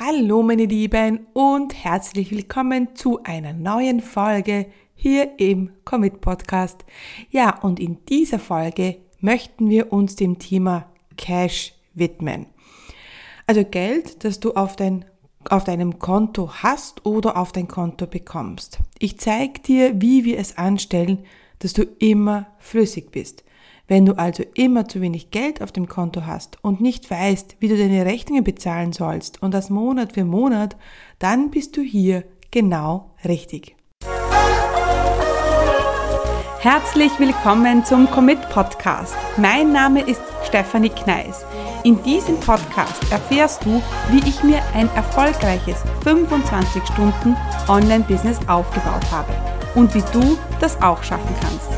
Hallo meine Lieben und herzlich willkommen zu einer neuen Folge hier im Commit Podcast. Ja, und in dieser Folge möchten wir uns dem Thema Cash widmen. Also Geld, das du auf, dein, auf deinem Konto hast oder auf dein Konto bekommst. Ich zeige dir, wie wir es anstellen, dass du immer flüssig bist. Wenn du also immer zu wenig Geld auf dem Konto hast und nicht weißt, wie du deine Rechnungen bezahlen sollst und das Monat für Monat, dann bist du hier genau richtig. Herzlich willkommen zum Commit Podcast. Mein Name ist Stefanie Kneis. In diesem Podcast erfährst du, wie ich mir ein erfolgreiches 25 Stunden Online-Business aufgebaut habe und wie du das auch schaffen kannst.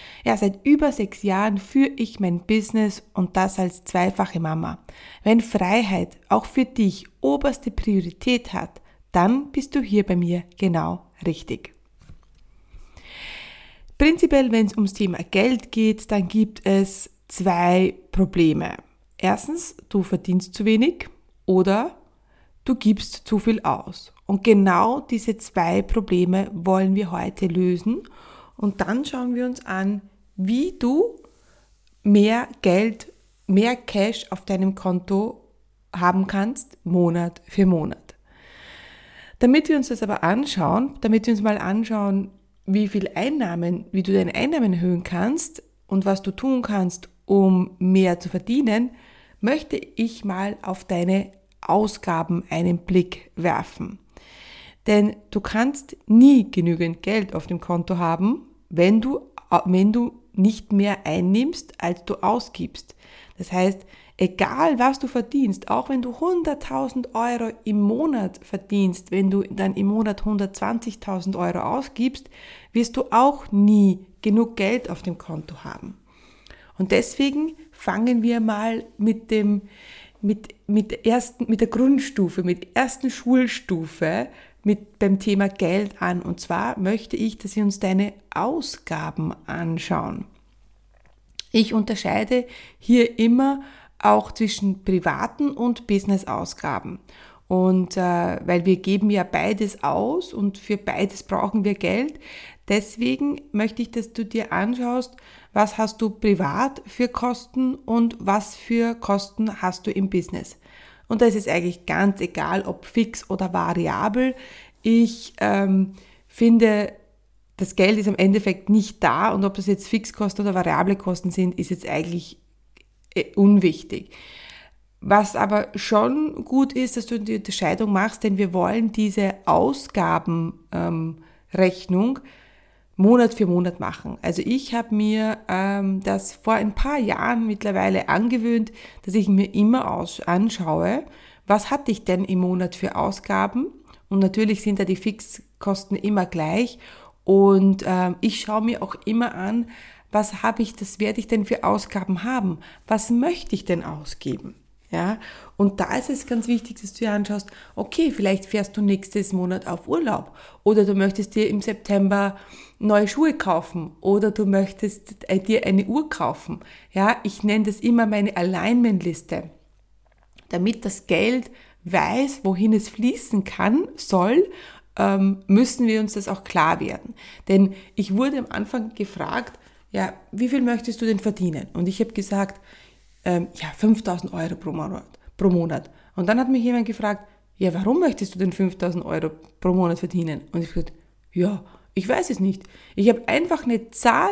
Ja, seit über sechs Jahren führe ich mein Business und das als zweifache Mama. Wenn Freiheit auch für dich oberste Priorität hat, dann bist du hier bei mir genau richtig. Prinzipiell, wenn es ums Thema Geld geht, dann gibt es zwei Probleme. Erstens, du verdienst zu wenig oder du gibst zu viel aus. Und genau diese zwei Probleme wollen wir heute lösen. Und dann schauen wir uns an, wie du mehr Geld, mehr Cash auf deinem Konto haben kannst, Monat für Monat. Damit wir uns das aber anschauen, damit wir uns mal anschauen, wie viel Einnahmen, wie du deine Einnahmen erhöhen kannst und was du tun kannst, um mehr zu verdienen, möchte ich mal auf deine Ausgaben einen Blick werfen. Denn du kannst nie genügend Geld auf dem Konto haben, wenn du, wenn du nicht mehr einnimmst, als du ausgibst. Das heißt, egal was du verdienst, auch wenn du 100.000 Euro im Monat verdienst, wenn du dann im Monat 120.000 Euro ausgibst, wirst du auch nie genug Geld auf dem Konto haben. Und deswegen fangen wir mal mit dem, mit, mit, ersten, mit der Grundstufe, mit der ersten Schulstufe mit beim Thema Geld an. Und zwar möchte ich, dass wir uns deine Ausgaben anschauen. Ich unterscheide hier immer auch zwischen privaten und Business-Ausgaben. Und äh, weil wir geben ja beides aus und für beides brauchen wir Geld. Deswegen möchte ich, dass du dir anschaust, was hast du privat für Kosten und was für Kosten hast du im Business. Und da ist es eigentlich ganz egal, ob fix oder variabel. Ich ähm, finde, das Geld ist am Endeffekt nicht da und ob das jetzt Fixkosten oder variable Kosten sind, ist jetzt eigentlich äh, unwichtig. Was aber schon gut ist, dass du die Unterscheidung machst, denn wir wollen diese Ausgabenrechnung ähm, Monat für Monat machen. Also ich habe mir ähm, das vor ein paar Jahren mittlerweile angewöhnt, dass ich mir immer aus anschaue, was hatte ich denn im Monat für Ausgaben. Und natürlich sind da die Fixkosten immer gleich. Und ähm, ich schaue mir auch immer an, was habe ich, das werde ich denn für Ausgaben haben? Was möchte ich denn ausgeben? Ja, und da ist es ganz wichtig, dass du dir anschaust, okay, vielleicht fährst du nächstes Monat auf Urlaub oder du möchtest dir im September neue Schuhe kaufen oder du möchtest äh, dir eine Uhr kaufen. Ja, ich nenne das immer meine Alignment-Liste, damit das Geld weiß, wohin es fließen kann, soll, ähm, müssen wir uns das auch klar werden. Denn ich wurde am Anfang gefragt, ja, wie viel möchtest du denn verdienen? Und ich habe gesagt, ähm, ja, 5000 Euro pro Monat, pro Monat. Und dann hat mich jemand gefragt, ja, warum möchtest du denn 5000 Euro pro Monat verdienen? Und ich habe gesagt, ja, ich weiß es nicht. Ich habe einfach eine Zahl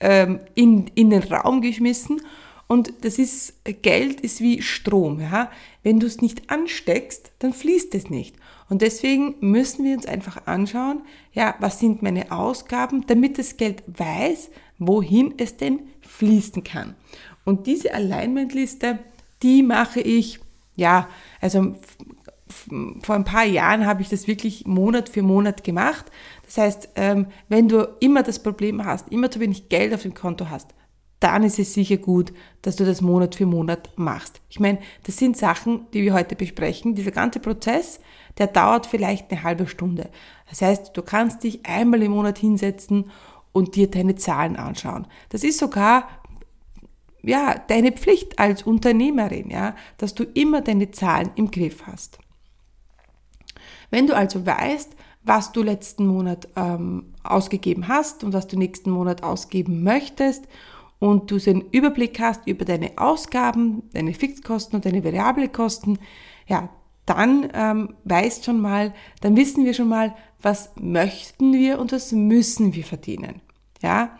ähm, in, in den Raum geschmissen und das ist, Geld ist wie Strom. Ja? Wenn du es nicht ansteckst, dann fließt es nicht. Und deswegen müssen wir uns einfach anschauen, ja, was sind meine Ausgaben, damit das Geld weiß, wohin es denn fließen kann. Und diese Alignment-Liste, die mache ich, ja, also vor ein paar Jahren habe ich das wirklich Monat für Monat gemacht. Das heißt, ähm, wenn du immer das Problem hast, immer zu wenig Geld auf dem Konto hast, dann ist es sicher gut, dass du das Monat für Monat machst. Ich meine, das sind Sachen, die wir heute besprechen. Dieser ganze Prozess, der dauert vielleicht eine halbe Stunde. Das heißt, du kannst dich einmal im Monat hinsetzen und dir deine Zahlen anschauen. Das ist sogar ja, deine Pflicht als Unternehmerin, ja, dass du immer deine Zahlen im Griff hast. Wenn du also weißt, was du letzten Monat ähm, ausgegeben hast und was du nächsten Monat ausgeben möchtest und du den Überblick hast über deine Ausgaben, deine Fixkosten und deine variable Kosten, ja, dann ähm, weißt schon mal, dann wissen wir schon mal, was möchten wir und was müssen wir verdienen. Ja?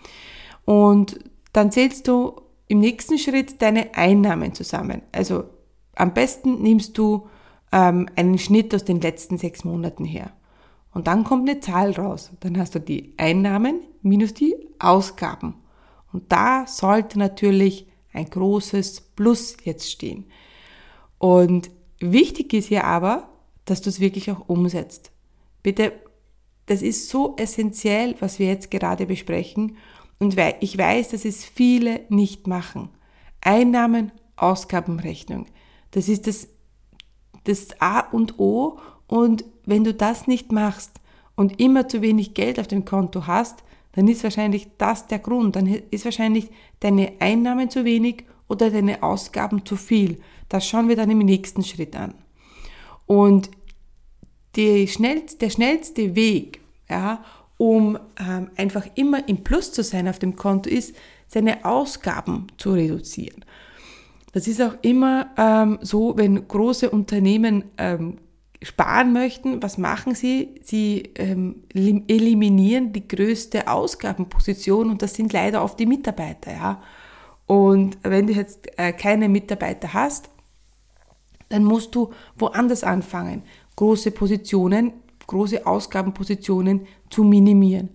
Und dann zählst du im nächsten Schritt deine Einnahmen zusammen. Also am besten nimmst du ähm, einen Schnitt aus den letzten sechs Monaten her. Und dann kommt eine Zahl raus. Dann hast du die Einnahmen minus die Ausgaben. Und da sollte natürlich ein großes Plus jetzt stehen. Und wichtig ist hier aber, dass du es wirklich auch umsetzt. Bitte, das ist so essentiell, was wir jetzt gerade besprechen. Und ich weiß, dass es viele nicht machen. Einnahmen, Ausgabenrechnung. Das ist das, das A und O. Und wenn du das nicht machst und immer zu wenig Geld auf dem Konto hast, dann ist wahrscheinlich das der Grund. Dann ist wahrscheinlich deine Einnahmen zu wenig oder deine Ausgaben zu viel. Das schauen wir dann im nächsten Schritt an. Und schnellst, der schnellste Weg, ja, um ähm, einfach immer im Plus zu sein auf dem Konto, ist, seine Ausgaben zu reduzieren. Das ist auch immer ähm, so, wenn große Unternehmen ähm, sparen möchten, was machen sie? Sie ähm, eliminieren die größte Ausgabenposition und das sind leider oft die Mitarbeiter. Ja? Und wenn du jetzt äh, keine Mitarbeiter hast, dann musst du woanders anfangen, große Positionen, große Ausgabenpositionen zu minimieren.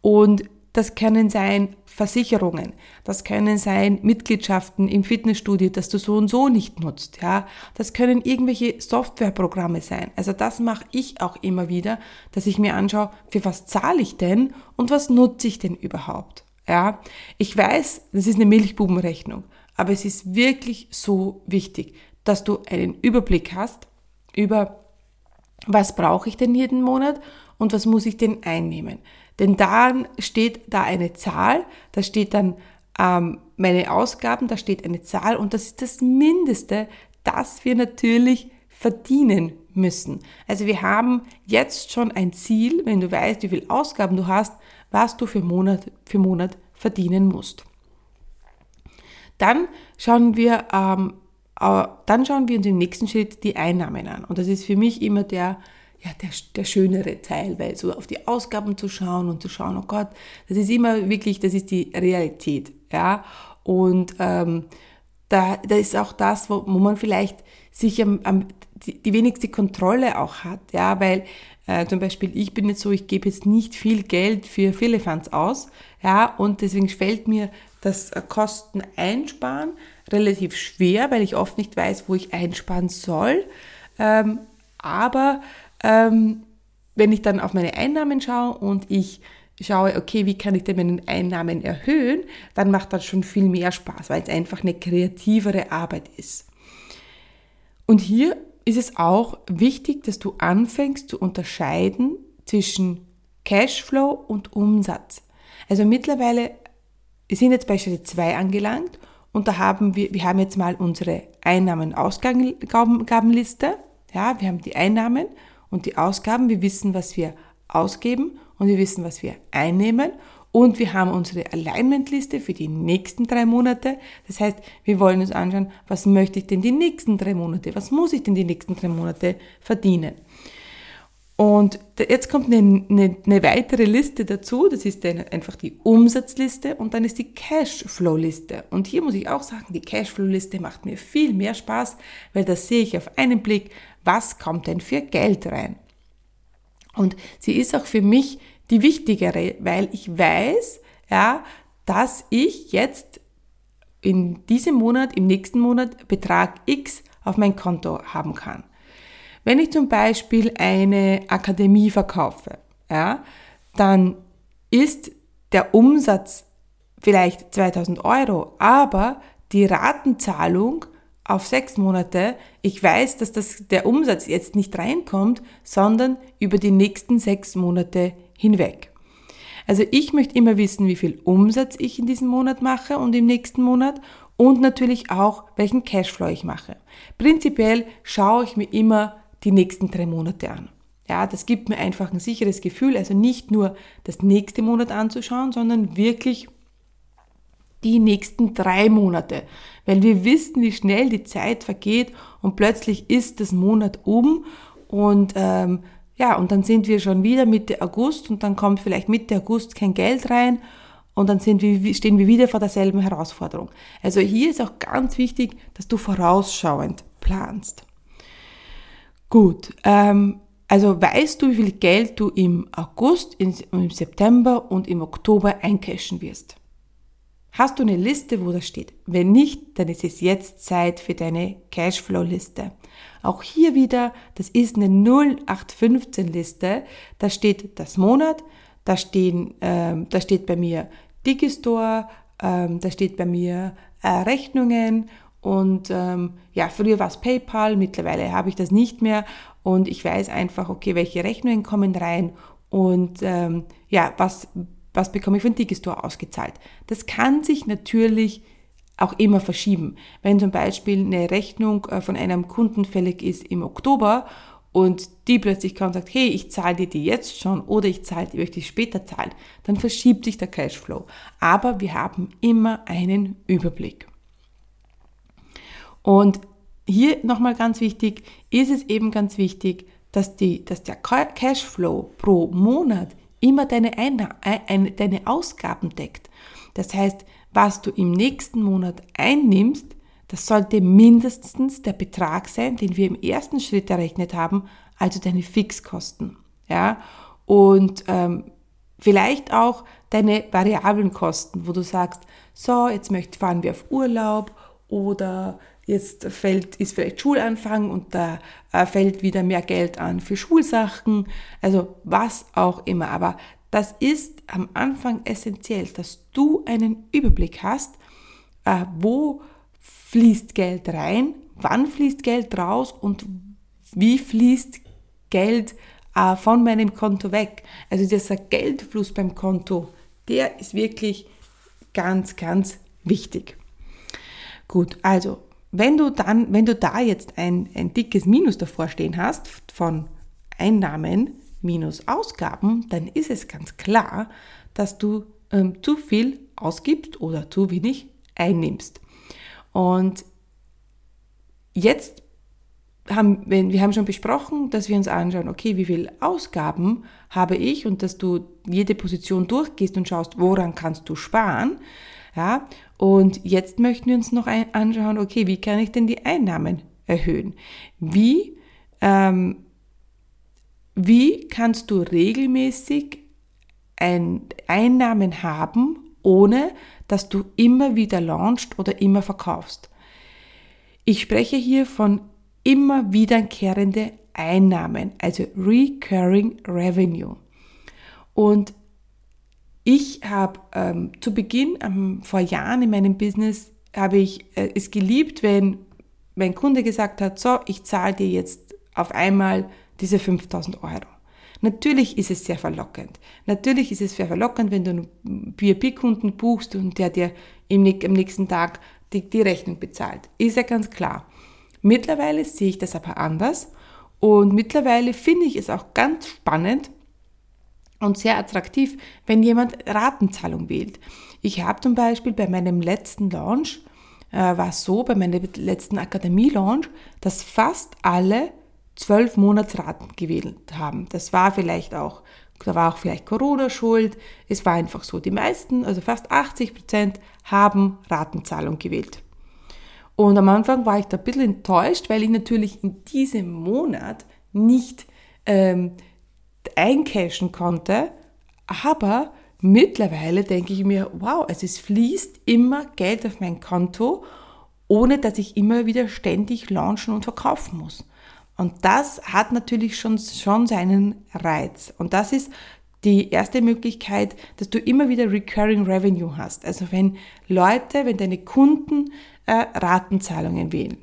Und das können sein Versicherungen, das können sein Mitgliedschaften im Fitnessstudio, das du so und so nicht nutzt, ja. Das können irgendwelche Softwareprogramme sein. Also das mache ich auch immer wieder, dass ich mir anschaue, für was zahle ich denn und was nutze ich denn überhaupt, ja. Ich weiß, das ist eine Milchbubenrechnung, aber es ist wirklich so wichtig, dass du einen Überblick hast über was brauche ich denn jeden Monat und was muss ich denn einnehmen. Denn dann steht da eine Zahl, da steht dann ähm, meine Ausgaben, da steht eine Zahl und das ist das Mindeste, das wir natürlich verdienen müssen. Also wir haben jetzt schon ein Ziel, wenn du weißt, wie viel Ausgaben du hast, was du für Monat für Monat verdienen musst. Dann schauen wir, ähm, äh, dann schauen wir uns im nächsten Schritt die Einnahmen an. Und das ist für mich immer der ja, der, der schönere Teil, weil so auf die Ausgaben zu schauen und zu schauen, oh Gott, das ist immer wirklich, das ist die Realität, ja. Und ähm, da, da ist auch das, wo, wo man vielleicht sich am, am, die, die wenigste Kontrolle auch hat, ja, weil äh, zum Beispiel ich bin jetzt so, ich gebe jetzt nicht viel Geld für Firlefanz aus, ja, und deswegen fällt mir das Kosten einsparen relativ schwer, weil ich oft nicht weiß, wo ich einsparen soll. Ähm, aber ähm, wenn ich dann auf meine Einnahmen schaue und ich schaue, okay, wie kann ich denn meine Einnahmen erhöhen, dann macht das schon viel mehr Spaß, weil es einfach eine kreativere Arbeit ist. Und hier ist es auch wichtig, dass du anfängst zu unterscheiden zwischen Cashflow und Umsatz. Also mittlerweile, wir sind jetzt bei Schritt 2 angelangt und da haben wir, wir haben jetzt mal unsere Einnahmen-Ausgabenliste. Ja, wir haben die Einnahmen und die Ausgaben. Wir wissen, was wir ausgeben und wir wissen, was wir einnehmen. Und wir haben unsere Alignment-Liste für die nächsten drei Monate. Das heißt, wir wollen uns anschauen, was möchte ich denn die nächsten drei Monate, was muss ich denn die nächsten drei Monate verdienen. Und jetzt kommt eine, eine, eine weitere Liste dazu, das ist dann einfach die Umsatzliste und dann ist die Cashflow-Liste. Und hier muss ich auch sagen, die Cashflow-Liste macht mir viel mehr Spaß, weil da sehe ich auf einen Blick, was kommt denn für Geld rein. Und sie ist auch für mich die wichtigere, weil ich weiß, ja, dass ich jetzt in diesem Monat, im nächsten Monat Betrag X auf mein Konto haben kann. Wenn ich zum Beispiel eine Akademie verkaufe, ja, dann ist der Umsatz vielleicht 2000 Euro, aber die Ratenzahlung auf sechs Monate, ich weiß, dass das, der Umsatz jetzt nicht reinkommt, sondern über die nächsten sechs Monate hinweg. Also ich möchte immer wissen, wie viel Umsatz ich in diesem Monat mache und im nächsten Monat und natürlich auch, welchen Cashflow ich mache. Prinzipiell schaue ich mir immer die nächsten drei Monate an. Ja, das gibt mir einfach ein sicheres Gefühl, also nicht nur das nächste Monat anzuschauen, sondern wirklich die nächsten drei Monate, weil wir wissen, wie schnell die Zeit vergeht und plötzlich ist das Monat um und ähm, ja, und dann sind wir schon wieder Mitte August und dann kommt vielleicht Mitte August kein Geld rein und dann sind wir, stehen wir wieder vor derselben Herausforderung. Also hier ist auch ganz wichtig, dass du vorausschauend planst. Gut, ähm, also weißt du, wie viel Geld du im August, im September und im Oktober eincashen wirst. Hast du eine Liste, wo das steht? Wenn nicht, dann ist es jetzt Zeit für deine Cashflow-Liste. Auch hier wieder, das ist eine 0815-Liste. Da steht das Monat, da, stehen, ähm, da steht bei mir Digistore, ähm, da steht bei mir äh, Rechnungen und ähm, ja, früher war es PayPal, mittlerweile habe ich das nicht mehr und ich weiß einfach, okay, welche Rechnungen kommen rein und ähm, ja, was was bekomme ich von Digistore ausgezahlt. Das kann sich natürlich auch immer verschieben. Wenn zum Beispiel eine Rechnung äh, von einem Kunden fällig ist im Oktober und die plötzlich kommt und sagt, hey, ich zahle dir die jetzt schon oder ich zahle die, möchte ich später zahlen, dann verschiebt sich der Cashflow. Aber wir haben immer einen Überblick. Und hier nochmal ganz wichtig, ist es eben ganz wichtig, dass, die, dass der Cashflow pro Monat immer deine, Einna ein, deine Ausgaben deckt. Das heißt, was du im nächsten Monat einnimmst, das sollte mindestens der Betrag sein, den wir im ersten Schritt errechnet haben, also deine Fixkosten. Ja? Und ähm, vielleicht auch deine variablen Kosten, wo du sagst, so, jetzt fahren wir auf Urlaub oder Jetzt fällt, ist vielleicht Schulanfang und da äh, fällt wieder mehr Geld an für Schulsachen, also was auch immer. Aber das ist am Anfang essentiell, dass du einen Überblick hast, äh, wo fließt Geld rein, wann fließt Geld raus und wie fließt Geld äh, von meinem Konto weg. Also dieser Geldfluss beim Konto, der ist wirklich ganz, ganz wichtig. Gut, also wenn du dann, wenn du da jetzt ein, ein dickes Minus davor stehen hast von Einnahmen minus Ausgaben, dann ist es ganz klar, dass du ähm, zu viel ausgibst oder zu wenig einnimmst. Und jetzt haben wir, haben schon besprochen, dass wir uns anschauen, okay, wie viel Ausgaben habe ich und dass du jede Position durchgehst und schaust, woran kannst du sparen. Ja, und jetzt möchten wir uns noch anschauen, okay, wie kann ich denn die Einnahmen erhöhen? Wie, ähm, wie kannst du regelmäßig ein, Einnahmen haben, ohne dass du immer wieder launchst oder immer verkaufst? Ich spreche hier von immer wiederkehrende Einnahmen, also Recurring Revenue. Und ich habe ähm, zu Beginn, ähm, vor Jahren in meinem Business, habe ich äh, es geliebt, wenn mein Kunde gesagt hat, so, ich zahle dir jetzt auf einmal diese 5000 Euro. Natürlich ist es sehr verlockend. Natürlich ist es sehr verlockend, wenn du einen B2B-Kunden buchst und der dir im, am nächsten Tag die, die Rechnung bezahlt. Ist ja ganz klar. Mittlerweile sehe ich das aber anders und mittlerweile finde ich es auch ganz spannend, und sehr attraktiv, wenn jemand Ratenzahlung wählt. Ich habe zum Beispiel bei meinem letzten Launch, äh, war es so, bei meinem letzten Akademie-Launch, dass fast alle zwölf Monatsraten gewählt haben. Das war vielleicht auch, da war auch vielleicht Corona schuld. Es war einfach so. Die meisten, also fast 80 Prozent, haben Ratenzahlung gewählt. Und am Anfang war ich da ein bisschen enttäuscht, weil ich natürlich in diesem Monat nicht ähm, eincashen konnte. Aber mittlerweile denke ich mir, wow, also es fließt immer Geld auf mein Konto, ohne dass ich immer wieder ständig launchen und verkaufen muss. Und das hat natürlich schon, schon seinen Reiz. Und das ist die erste Möglichkeit, dass du immer wieder Recurring Revenue hast. Also wenn Leute, wenn deine Kunden äh, Ratenzahlungen wählen.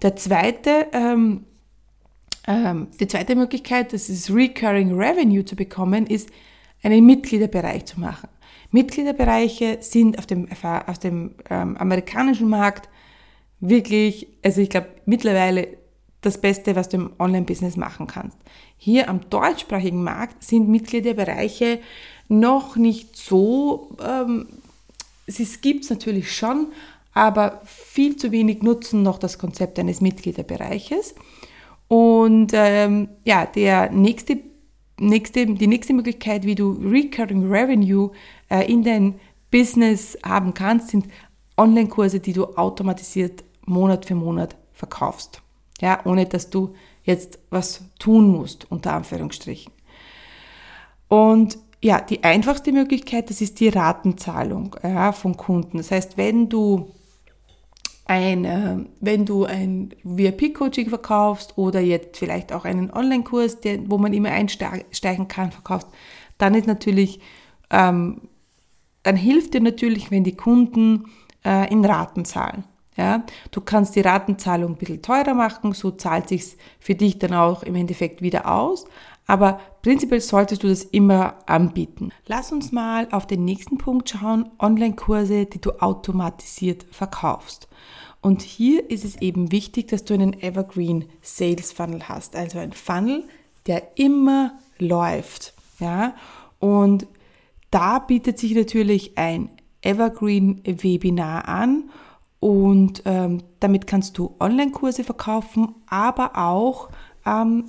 Der zweite, ähm, die zweite Möglichkeit, das ist Recurring Revenue zu bekommen, ist einen Mitgliederbereich zu machen. Mitgliederbereiche sind auf dem, auf dem ähm, amerikanischen Markt wirklich, also ich glaube mittlerweile das Beste, was du im Online-Business machen kannst. Hier am deutschsprachigen Markt sind Mitgliederbereiche noch nicht so, ähm, es gibt es natürlich schon, aber viel zu wenig nutzen noch das Konzept eines Mitgliederbereiches. Und ähm, ja, der nächste, nächste, die nächste Möglichkeit, wie du Recurring Revenue äh, in dein Business haben kannst, sind Online-Kurse, die du automatisiert Monat für Monat verkaufst. Ja, ohne dass du jetzt was tun musst, unter Anführungsstrichen. Und ja, die einfachste Möglichkeit, das ist die Ratenzahlung ja, von Kunden. Das heißt, wenn du ein, äh, wenn du ein VIP-Coaching verkaufst oder jetzt vielleicht auch einen Online-Kurs, wo man immer einsteigen kann, verkaufst, dann ist natürlich, ähm, dann hilft dir natürlich, wenn die Kunden äh, in Raten zahlen. Ja, du kannst die Ratenzahlung ein bisschen teurer machen, so zahlt sich's für dich dann auch im Endeffekt wieder aus. Aber prinzipiell solltest du das immer anbieten. Lass uns mal auf den nächsten Punkt schauen, Online-Kurse, die du automatisiert verkaufst. Und hier ist es eben wichtig, dass du einen Evergreen Sales Funnel hast, also ein Funnel, der immer läuft. Ja, und da bietet sich natürlich ein Evergreen Webinar an und ähm, damit kannst du Online-Kurse verkaufen, aber auch ähm,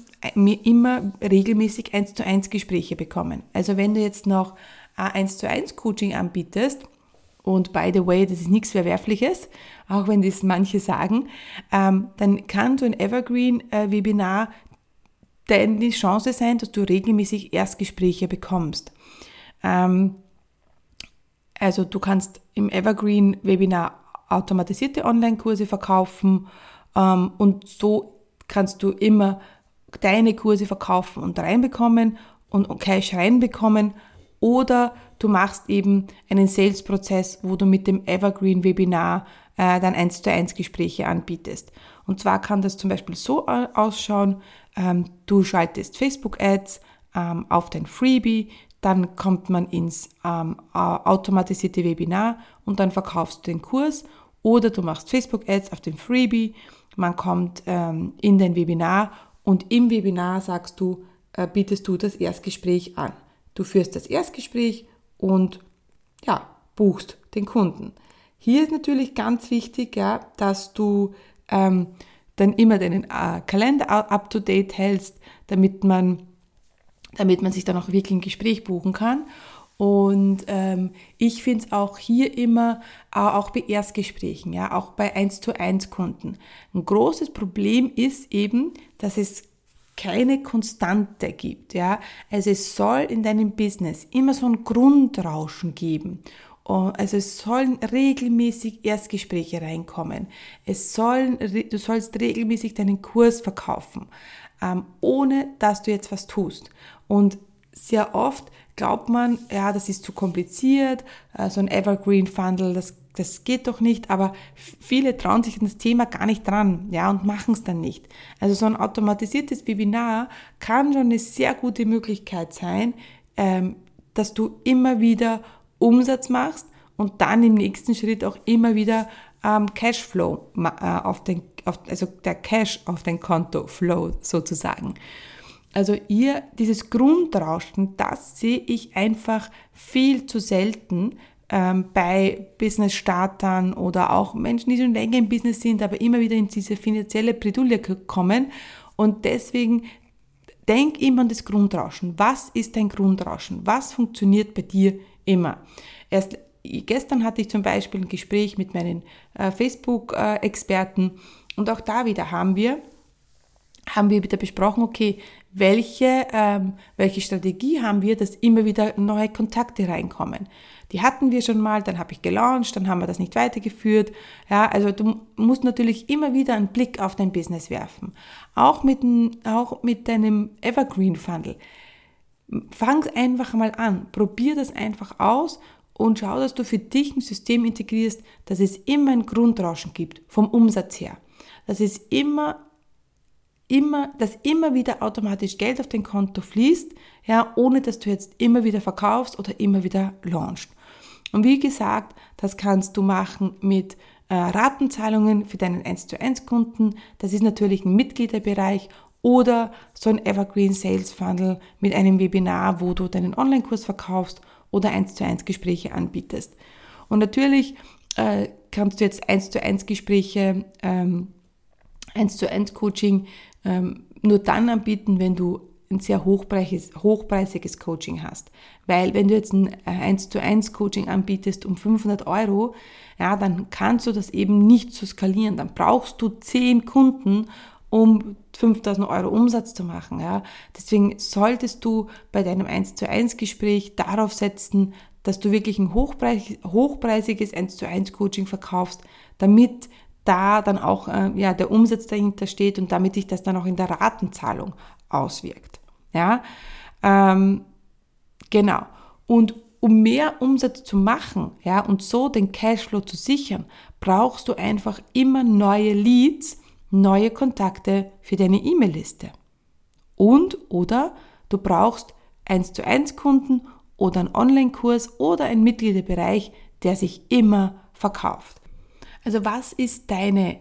immer regelmäßig 1 zu 1 Gespräche bekommen. Also wenn du jetzt noch ein 1 zu 1 Coaching anbietest, und by the way, das ist nichts Verwerfliches, auch wenn das manche sagen, ähm, dann kann so ein Evergreen-Webinar äh, die Chance sein, dass du regelmäßig Erstgespräche bekommst. Ähm, also du kannst im Evergreen-Webinar automatisierte Online-Kurse verkaufen ähm, und so kannst du immer deine Kurse verkaufen und reinbekommen und Cash reinbekommen. Oder du machst eben einen Sales-Prozess, wo du mit dem Evergreen-Webinar äh, dann eins zu eins Gespräche anbietest. Und zwar kann das zum Beispiel so ausschauen, ähm, du schaltest Facebook-Ads ähm, auf dein Freebie, dann kommt man ins ähm, automatisierte Webinar und dann verkaufst du den Kurs. Oder du machst Facebook-Ads auf dem Freebie, man kommt ähm, in dein Webinar und im Webinar sagst du, äh, bietest du das Erstgespräch an. Du führst das Erstgespräch und ja, buchst den Kunden. Hier ist natürlich ganz wichtig, ja, dass du ähm, dann immer deinen äh, Kalender up to date hältst, damit man, damit man sich dann auch wirklich ein Gespräch buchen kann. Und ähm, ich finde es auch hier immer, äh, auch bei Erstgesprächen, ja, auch bei 1 zu 1 Kunden. Ein großes Problem ist eben, dass es keine Konstante gibt, ja. Also es soll in deinem Business immer so ein Grundrauschen geben. Also es sollen regelmäßig Erstgespräche reinkommen. Es sollen, du sollst regelmäßig deinen Kurs verkaufen, ähm, ohne dass du jetzt was tust. Und sehr oft glaubt man, ja, das ist zu kompliziert, äh, so ein Evergreen Funnel, das, das geht doch nicht, aber viele trauen sich an das Thema gar nicht dran, ja, und machen es dann nicht. Also so ein automatisiertes Webinar kann schon eine sehr gute Möglichkeit sein, ähm, dass du immer wieder Umsatz machst und dann im nächsten Schritt auch immer wieder ähm, Cashflow äh, auf den, auf, also der Cash auf dein Konto flow sozusagen. Also ihr, dieses Grundrauschen, das sehe ich einfach viel zu selten ähm, bei Business-Startern oder auch Menschen, die schon länger im Business sind, aber immer wieder in diese finanzielle Bredouille kommen. Und deswegen denk immer an das Grundrauschen. Was ist dein Grundrauschen? Was funktioniert bei dir immer? Erst gestern hatte ich zum Beispiel ein Gespräch mit meinen äh, Facebook-Experten und auch da wieder haben wir haben wir wieder besprochen, okay, welche, ähm, welche Strategie haben wir, dass immer wieder neue Kontakte reinkommen. Die hatten wir schon mal, dann habe ich gelauncht, dann haben wir das nicht weitergeführt. Ja, also du musst natürlich immer wieder einen Blick auf dein Business werfen. Auch mit, auch mit deinem Evergreen Funnel. Fang einfach mal an, probier das einfach aus und schau, dass du für dich ein System integrierst, dass es immer ein Grundrauschen gibt, vom Umsatz her. Dass es immer immer, dass immer wieder automatisch Geld auf dein Konto fließt, ja, ohne dass du jetzt immer wieder verkaufst oder immer wieder launchst. Und wie gesagt, das kannst du machen mit äh, Ratenzahlungen für deinen 1 zu 1 Kunden. Das ist natürlich ein Mitgliederbereich oder so ein Evergreen Sales Funnel mit einem Webinar, wo du deinen Online-Kurs verkaufst oder 1 zu 1 Gespräche anbietest. Und natürlich äh, kannst du jetzt 1 zu 1 Gespräche, ähm, 1 zu 1 Coaching ähm, nur dann anbieten, wenn du ein sehr hochpreisiges, hochpreisiges Coaching hast. Weil wenn du jetzt ein 1 äh, zu 1 Coaching anbietest um 500 Euro, ja, dann kannst du das eben nicht so skalieren. Dann brauchst du 10 Kunden, um 5000 Euro Umsatz zu machen. Ja. Deswegen solltest du bei deinem 1 zu 1 Gespräch darauf setzen, dass du wirklich ein hochpreis, hochpreisiges 1 zu 1 Coaching verkaufst, damit da dann auch äh, ja, der Umsatz dahinter steht und damit sich das dann auch in der Ratenzahlung auswirkt. Ja, ähm, genau. Und um mehr Umsatz zu machen, ja, und so den Cashflow zu sichern, brauchst du einfach immer neue Leads, neue Kontakte für deine E-Mail-Liste. Und oder du brauchst 1 zu 1 Kunden oder einen Online-Kurs oder einen Mitgliederbereich, der sich immer verkauft. Also was ist deine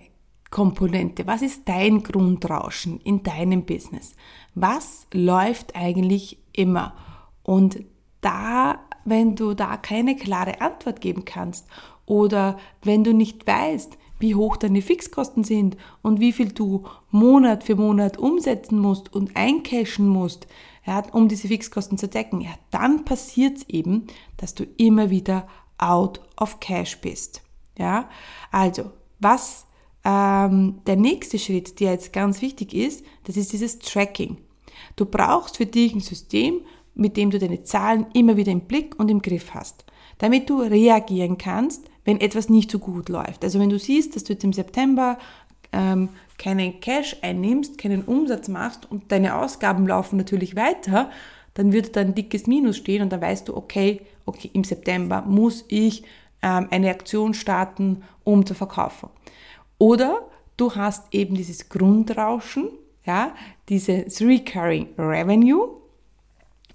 Komponente? Was ist dein Grundrauschen in deinem Business? Was läuft eigentlich immer? Und da, wenn du da keine klare Antwort geben kannst oder wenn du nicht weißt, wie hoch deine Fixkosten sind und wie viel du Monat für Monat umsetzen musst und eincashen musst, ja, um diese Fixkosten zu decken, ja, dann passiert es eben, dass du immer wieder out of cash bist. Ja, also was ähm, der nächste Schritt, der jetzt ganz wichtig ist, das ist dieses Tracking. Du brauchst für dich ein System, mit dem du deine Zahlen immer wieder im Blick und im Griff hast, damit du reagieren kannst, wenn etwas nicht so gut läuft. Also wenn du siehst, dass du jetzt im September ähm, keinen Cash einnimmst, keinen Umsatz machst und deine Ausgaben laufen natürlich weiter, dann wird da ein dickes Minus stehen und dann weißt du, okay, okay, im September muss ich eine Aktion starten, um zu verkaufen. Oder du hast eben dieses Grundrauschen, ja, dieses Recurring Revenue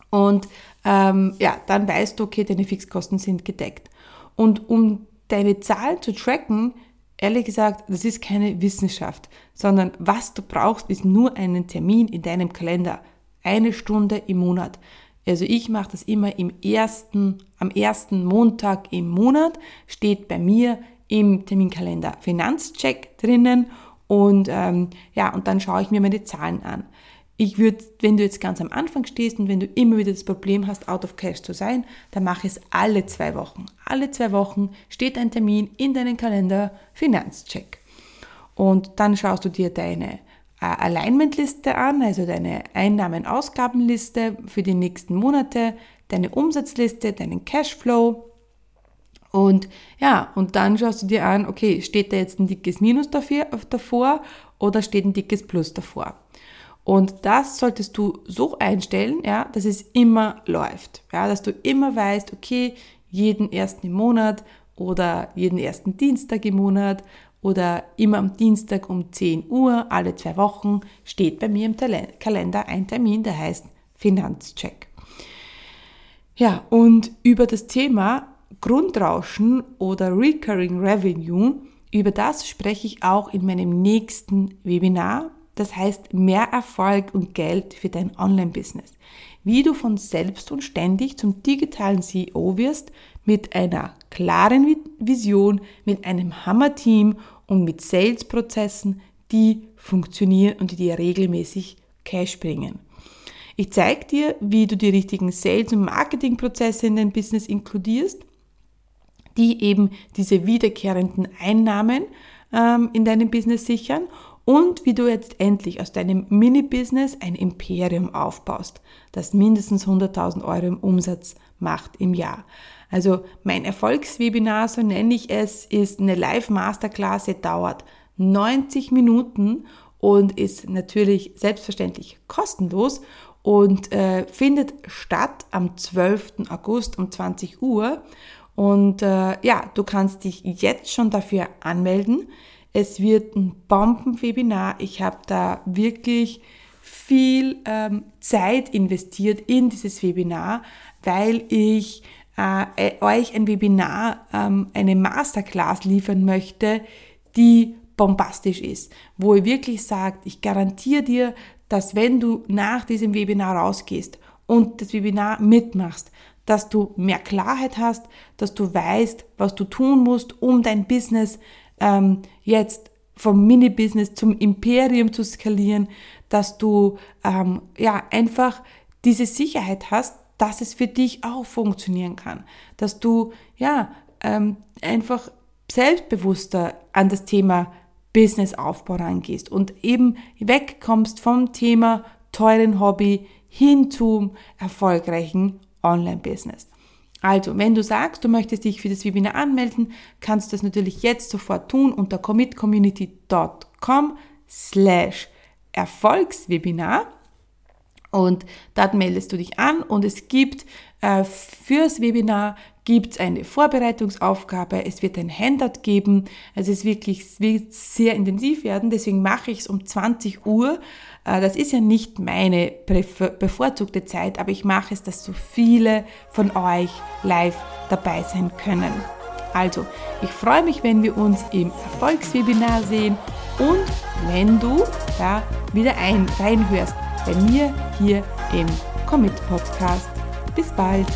und ähm, ja, dann weißt du, okay, deine Fixkosten sind gedeckt. Und um deine Zahlen zu tracken, ehrlich gesagt, das ist keine Wissenschaft, sondern was du brauchst, ist nur einen Termin in deinem Kalender. Eine Stunde im Monat. Also ich mache das immer im ersten, am ersten Montag im Monat, steht bei mir im Terminkalender Finanzcheck drinnen und ähm, ja, und dann schaue ich mir meine Zahlen an. Ich würde, wenn du jetzt ganz am Anfang stehst und wenn du immer wieder das Problem hast, out of cash zu sein, dann mache ich es alle zwei Wochen. Alle zwei Wochen steht ein Termin in deinen Kalender Finanzcheck. Und dann schaust du dir deine Alignment-Liste an, also deine Einnahmen-Ausgabenliste für die nächsten Monate, deine Umsatzliste, deinen Cashflow. Und ja, und dann schaust du dir an, okay, steht da jetzt ein dickes Minus dafür, davor oder steht ein dickes Plus davor? Und das solltest du so einstellen, ja, dass es immer läuft. Ja, dass du immer weißt, okay, jeden ersten im Monat oder jeden ersten Dienstag im Monat oder immer am Dienstag um 10 Uhr, alle zwei Wochen, steht bei mir im Kalender ein Termin, der heißt Finanzcheck. Ja, und über das Thema Grundrauschen oder Recurring Revenue, über das spreche ich auch in meinem nächsten Webinar. Das heißt mehr Erfolg und Geld für dein Online-Business. Wie du von selbst und ständig zum digitalen CEO wirst mit einer klaren Vision, mit einem Hammer-Team und mit Sales-Prozessen, die funktionieren und die dir regelmäßig Cash bringen. Ich zeige dir, wie du die richtigen Sales- und Marketingprozesse in dein Business inkludierst, die eben diese wiederkehrenden Einnahmen ähm, in deinem Business sichern und wie du jetzt endlich aus deinem Mini-Business ein Imperium aufbaust, das mindestens 100.000 Euro im Umsatz macht im Jahr. Also mein Erfolgswebinar, so nenne ich es, ist eine Live-Masterclass, dauert 90 Minuten und ist natürlich selbstverständlich kostenlos und äh, findet statt am 12. August um 20 Uhr. Und äh, ja, du kannst dich jetzt schon dafür anmelden. Es wird ein Bombenwebinar. Ich habe da wirklich viel ähm, Zeit investiert in dieses Webinar, weil ich äh, äh euch ein Webinar, ähm, eine Masterclass liefern möchte, die bombastisch ist, wo ihr wirklich sagt, ich garantiere dir, dass wenn du nach diesem Webinar rausgehst und das Webinar mitmachst, dass du mehr Klarheit hast, dass du weißt, was du tun musst, um dein Business ähm, jetzt vom Mini-Business zum Imperium zu skalieren, dass du ähm, ja einfach diese Sicherheit hast, dass es für dich auch funktionieren kann, dass du ja ähm, einfach selbstbewusster an das Thema Businessaufbau rangehst und eben wegkommst vom Thema teuren Hobby hin zum erfolgreichen Online-Business. Also, wenn du sagst, du möchtest dich für das Webinar anmelden, kannst du das natürlich jetzt sofort tun unter commitcommunity.com slash Erfolgswebinar und dort meldest du dich an und es gibt äh, fürs Webinar gibt eine Vorbereitungsaufgabe, es wird ein Handout geben, also es wirklich wird sehr intensiv werden, deswegen mache ich es um 20 Uhr. Äh, das ist ja nicht meine bevorzugte Zeit, aber ich mache es, dass so viele von euch live dabei sein können. Also, ich freue mich, wenn wir uns im Erfolgswebinar sehen und wenn du da wieder ein, reinhörst bei mir hier im Commit Podcast. Bis bald!